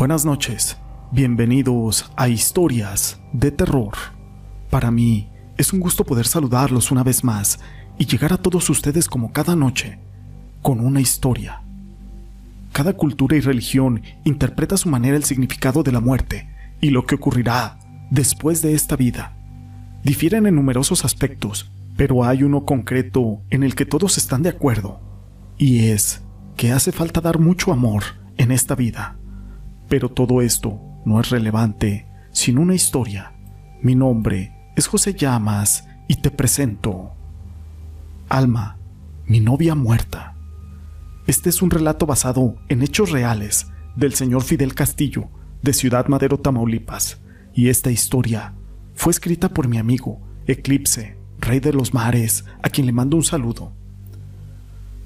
Buenas noches, bienvenidos a Historias de Terror. Para mí es un gusto poder saludarlos una vez más y llegar a todos ustedes como cada noche, con una historia. Cada cultura y religión interpreta a su manera el significado de la muerte y lo que ocurrirá después de esta vida. Difieren en numerosos aspectos, pero hay uno concreto en el que todos están de acuerdo, y es que hace falta dar mucho amor en esta vida. Pero todo esto no es relevante sin una historia. Mi nombre es José Llamas y te presento Alma, mi novia muerta. Este es un relato basado en hechos reales del señor Fidel Castillo de Ciudad Madero, Tamaulipas, y esta historia fue escrita por mi amigo Eclipse, rey de los mares, a quien le mando un saludo.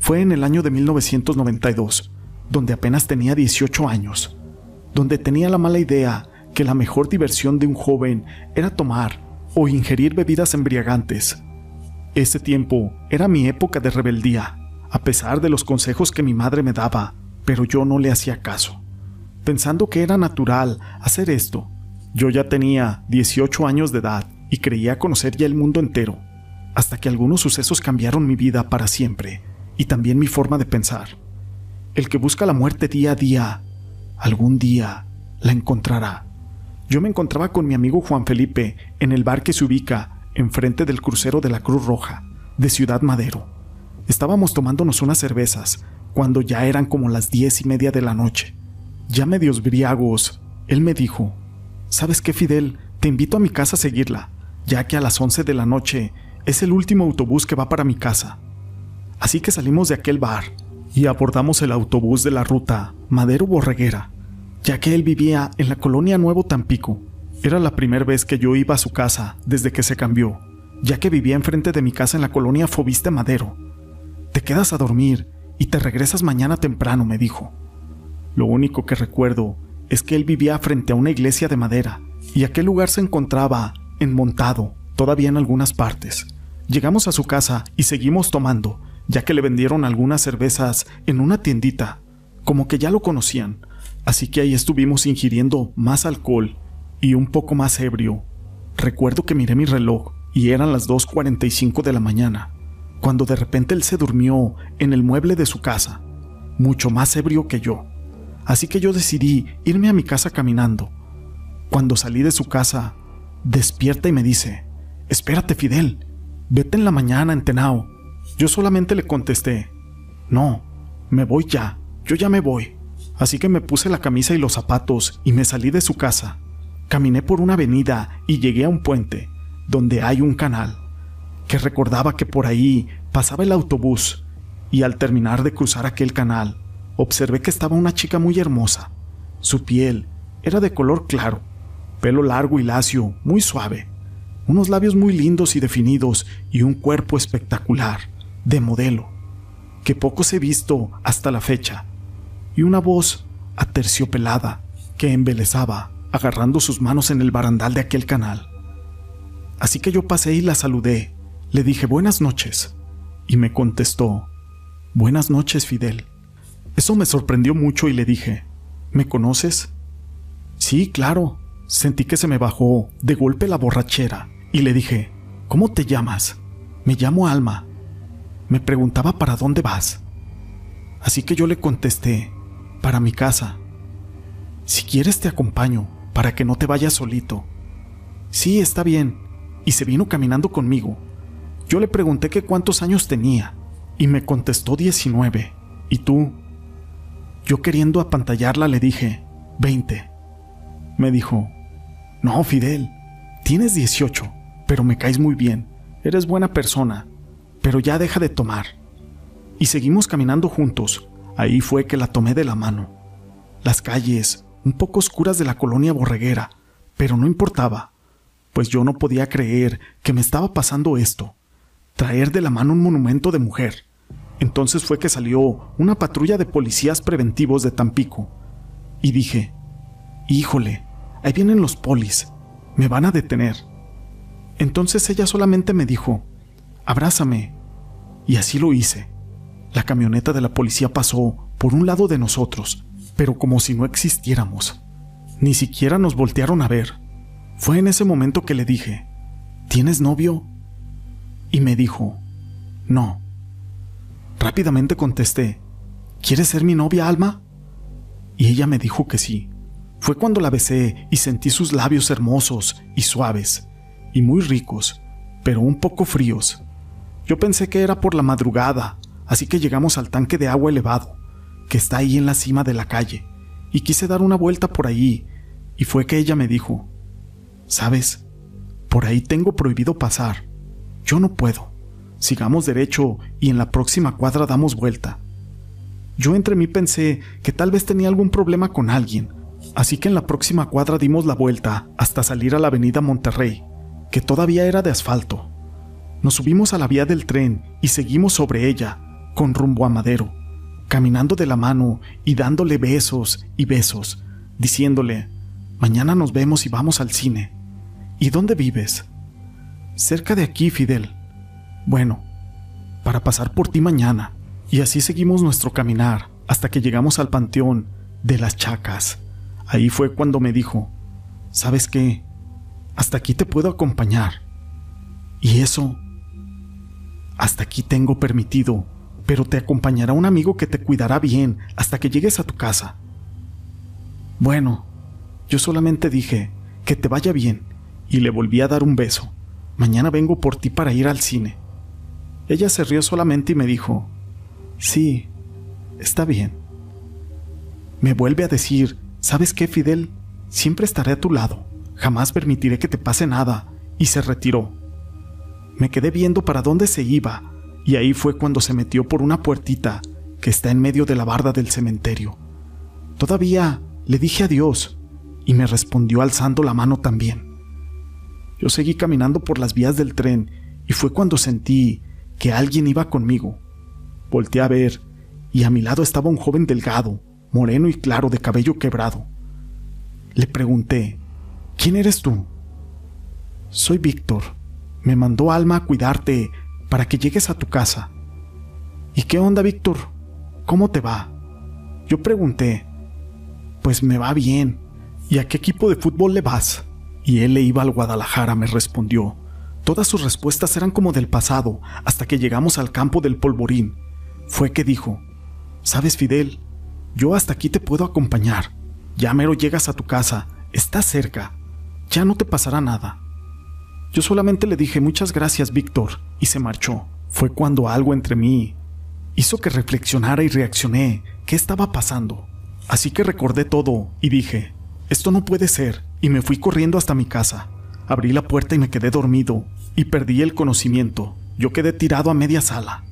Fue en el año de 1992, donde apenas tenía 18 años donde tenía la mala idea que la mejor diversión de un joven era tomar o ingerir bebidas embriagantes. Ese tiempo era mi época de rebeldía, a pesar de los consejos que mi madre me daba, pero yo no le hacía caso. Pensando que era natural hacer esto, yo ya tenía 18 años de edad y creía conocer ya el mundo entero, hasta que algunos sucesos cambiaron mi vida para siempre y también mi forma de pensar. El que busca la muerte día a día Algún día la encontrará. Yo me encontraba con mi amigo Juan Felipe en el bar que se ubica enfrente del crucero de la Cruz Roja, de Ciudad Madero. Estábamos tomándonos unas cervezas cuando ya eran como las diez y media de la noche. Ya medios briagos, él me dijo, ¿sabes qué, Fidel? Te invito a mi casa a seguirla, ya que a las once de la noche es el último autobús que va para mi casa. Así que salimos de aquel bar y abordamos el autobús de la ruta Madero Borreguera, ya que él vivía en la colonia Nuevo Tampico. Era la primera vez que yo iba a su casa desde que se cambió, ya que vivía enfrente de mi casa en la colonia Fobiste Madero. Te quedas a dormir y te regresas mañana temprano, me dijo. Lo único que recuerdo es que él vivía frente a una iglesia de madera y aquel lugar se encontraba enmontado todavía en algunas partes. Llegamos a su casa y seguimos tomando, ya que le vendieron algunas cervezas en una tiendita, como que ya lo conocían, así que ahí estuvimos ingiriendo más alcohol y un poco más ebrio. Recuerdo que miré mi reloj y eran las 2.45 de la mañana, cuando de repente él se durmió en el mueble de su casa, mucho más ebrio que yo. Así que yo decidí irme a mi casa caminando. Cuando salí de su casa, despierta y me dice, espérate Fidel, vete en la mañana en Tenao, yo solamente le contesté, no, me voy ya, yo ya me voy. Así que me puse la camisa y los zapatos y me salí de su casa. Caminé por una avenida y llegué a un puente, donde hay un canal, que recordaba que por ahí pasaba el autobús, y al terminar de cruzar aquel canal, observé que estaba una chica muy hermosa. Su piel era de color claro, pelo largo y lacio, muy suave, unos labios muy lindos y definidos y un cuerpo espectacular de modelo, que pocos he visto hasta la fecha, y una voz aterciopelada que embelezaba agarrando sus manos en el barandal de aquel canal. Así que yo pasé y la saludé, le dije buenas noches, y me contestó, buenas noches, Fidel. Eso me sorprendió mucho y le dije, ¿me conoces? Sí, claro. Sentí que se me bajó de golpe la borrachera y le dije, ¿cómo te llamas? Me llamo Alma me preguntaba para dónde vas. Así que yo le contesté, para mi casa. Si quieres te acompaño, para que no te vayas solito. Sí, está bien. Y se vino caminando conmigo. Yo le pregunté que cuántos años tenía, y me contestó 19. ¿Y tú? Yo queriendo apantallarla le dije, 20. Me dijo, no, Fidel, tienes 18, pero me caes muy bien, eres buena persona, pero ya deja de tomar. Y seguimos caminando juntos. Ahí fue que la tomé de la mano. Las calles, un poco oscuras de la colonia borreguera, pero no importaba, pues yo no podía creer que me estaba pasando esto. Traer de la mano un monumento de mujer. Entonces fue que salió una patrulla de policías preventivos de Tampico. Y dije, híjole, ahí vienen los polis, me van a detener. Entonces ella solamente me dijo, abrázame. Y así lo hice. La camioneta de la policía pasó por un lado de nosotros, pero como si no existiéramos. Ni siquiera nos voltearon a ver. Fue en ese momento que le dije, ¿tienes novio? Y me dijo, no. Rápidamente contesté, ¿quieres ser mi novia, Alma? Y ella me dijo que sí. Fue cuando la besé y sentí sus labios hermosos y suaves, y muy ricos, pero un poco fríos. Yo pensé que era por la madrugada, así que llegamos al tanque de agua elevado, que está ahí en la cima de la calle, y quise dar una vuelta por ahí, y fue que ella me dijo, ¿sabes? Por ahí tengo prohibido pasar. Yo no puedo. Sigamos derecho y en la próxima cuadra damos vuelta. Yo entre mí pensé que tal vez tenía algún problema con alguien, así que en la próxima cuadra dimos la vuelta hasta salir a la avenida Monterrey, que todavía era de asfalto. Nos subimos a la vía del tren y seguimos sobre ella, con rumbo a Madero, caminando de la mano y dándole besos y besos, diciéndole, mañana nos vemos y vamos al cine. ¿Y dónde vives? Cerca de aquí, Fidel. Bueno, para pasar por ti mañana. Y así seguimos nuestro caminar hasta que llegamos al panteón de las chacas. Ahí fue cuando me dijo, ¿sabes qué? Hasta aquí te puedo acompañar. Y eso, hasta aquí tengo permitido, pero te acompañará un amigo que te cuidará bien hasta que llegues a tu casa. Bueno, yo solamente dije, que te vaya bien, y le volví a dar un beso. Mañana vengo por ti para ir al cine. Ella se rió solamente y me dijo, sí, está bien. Me vuelve a decir, ¿sabes qué, Fidel? Siempre estaré a tu lado, jamás permitiré que te pase nada, y se retiró. Me quedé viendo para dónde se iba, y ahí fue cuando se metió por una puertita que está en medio de la barda del cementerio. Todavía le dije adiós, y me respondió alzando la mano también. Yo seguí caminando por las vías del tren y fue cuando sentí que alguien iba conmigo. Volté a ver y a mi lado estaba un joven delgado, moreno y claro de cabello quebrado. Le pregunté, ¿quién eres tú? Soy Víctor. Me mandó Alma a cuidarte para que llegues a tu casa. ¿Y qué onda, Víctor? ¿Cómo te va? Yo pregunté, pues me va bien. ¿Y a qué equipo de fútbol le vas? Y él le iba al Guadalajara, me respondió. Todas sus respuestas eran como del pasado, hasta que llegamos al campo del polvorín. Fue que dijo, Sabes, Fidel, yo hasta aquí te puedo acompañar. Ya mero llegas a tu casa, estás cerca. Ya no te pasará nada. Yo solamente le dije muchas gracias, Víctor, y se marchó. Fue cuando algo entre mí hizo que reflexionara y reaccioné qué estaba pasando. Así que recordé todo y dije, esto no puede ser, y me fui corriendo hasta mi casa. Abrí la puerta y me quedé dormido, y perdí el conocimiento. Yo quedé tirado a media sala.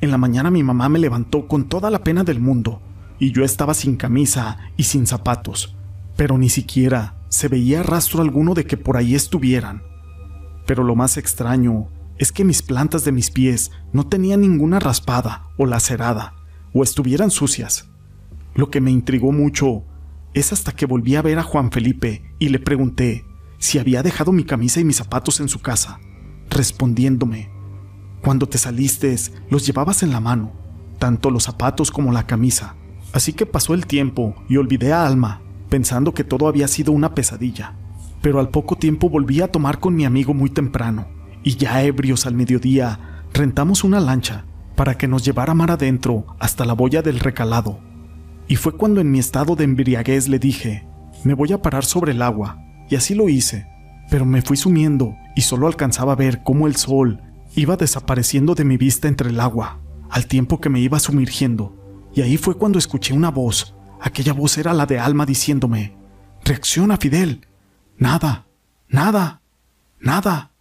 En la mañana mi mamá me levantó con toda la pena del mundo, y yo estaba sin camisa y sin zapatos, pero ni siquiera se veía rastro alguno de que por ahí estuvieran. Pero lo más extraño es que mis plantas de mis pies no tenían ninguna raspada o lacerada, o estuvieran sucias. Lo que me intrigó mucho es hasta que volví a ver a Juan Felipe y le pregunté si había dejado mi camisa y mis zapatos en su casa, respondiéndome, cuando te saliste los llevabas en la mano, tanto los zapatos como la camisa. Así que pasó el tiempo y olvidé a Alma, pensando que todo había sido una pesadilla. Pero al poco tiempo volví a tomar con mi amigo muy temprano, y ya ebrios al mediodía, rentamos una lancha para que nos llevara mar adentro hasta la boya del recalado, y fue cuando en mi estado de embriaguez le dije, me voy a parar sobre el agua, y así lo hice, pero me fui sumiendo y solo alcanzaba a ver cómo el sol iba desapareciendo de mi vista entre el agua, al tiempo que me iba sumergiendo, y ahí fue cuando escuché una voz, aquella voz era la de Alma diciéndome, reacciona Fidel, nada, nada, nada.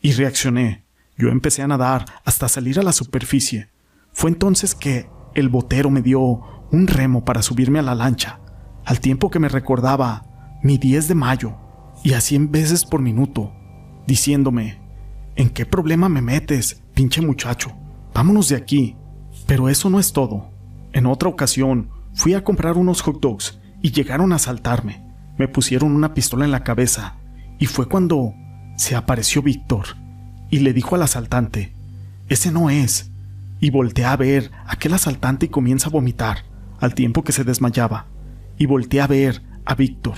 Y reaccioné, yo empecé a nadar hasta salir a la superficie. Fue entonces que el botero me dio un remo para subirme a la lancha, al tiempo que me recordaba mi 10 de mayo y a 100 veces por minuto, diciéndome, ¿en qué problema me metes, pinche muchacho? Vámonos de aquí. Pero eso no es todo. En otra ocasión, fui a comprar unos hot dogs y llegaron a asaltarme. Me pusieron una pistola en la cabeza y fue cuando se apareció Víctor y le dijo al asaltante, ese no es. Y volteé a ver aquel asaltante y comienza a vomitar al tiempo que se desmayaba, y volteé a ver a Víctor,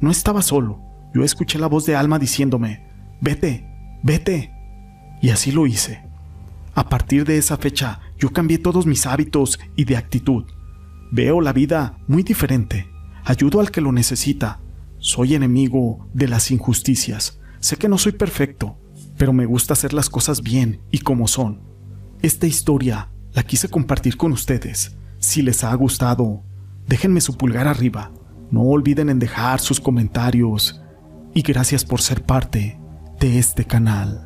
no estaba solo. Yo escuché la voz de Alma diciéndome, vete, vete. Y así lo hice. A partir de esa fecha, yo cambié todos mis hábitos y de actitud. Veo la vida muy diferente. Ayudo al que lo necesita. Soy enemigo de las injusticias. Sé que no soy perfecto, pero me gusta hacer las cosas bien y como son. Esta historia la quise compartir con ustedes. Si les ha gustado, déjenme su pulgar arriba. No olviden en dejar sus comentarios. Y gracias por ser parte de este canal.